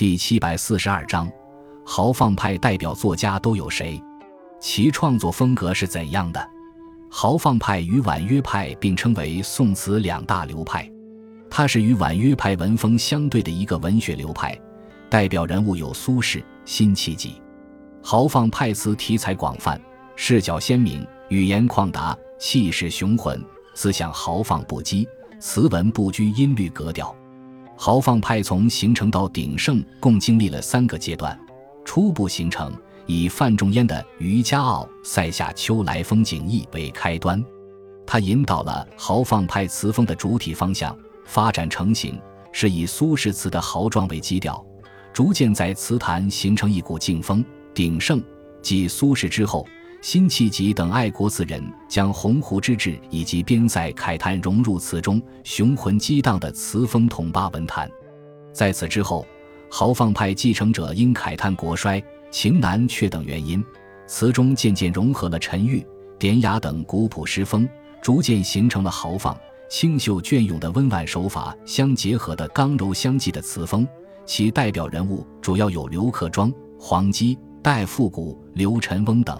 第七百四十二章，豪放派代表作家都有谁？其创作风格是怎样的？豪放派与婉约派并称为宋词两大流派，它是与婉约派文风相对的一个文学流派，代表人物有苏轼、辛弃疾。豪放派词题材广泛，视角鲜明，语言旷达，气势雄浑，思想豪放不羁，词文不拘音律格调。豪放派从形成到鼎盛共经历了三个阶段，初步形成。以范仲淹的《渔家傲·塞下秋来风景异》为开端，他引导了豪放派词风的主体方向发展成型，是以苏轼词的豪壮为基调，逐渐在词坛形成一股劲风。鼎盛继苏轼之后，辛弃疾等爱国词人将鸿鹄之志以及边塞慨叹融入词中，雄浑激荡的词风统霸文坛。在此之后，豪放派继承者因慨叹国衰。情难却等原因，词中渐渐融合了沉郁、典雅等古朴诗风，逐渐形成了豪放、清秀、隽永的温婉手法相结合的刚柔相济的词风。其代表人物主要有刘克庄、黄基、戴复古、刘辰翁等。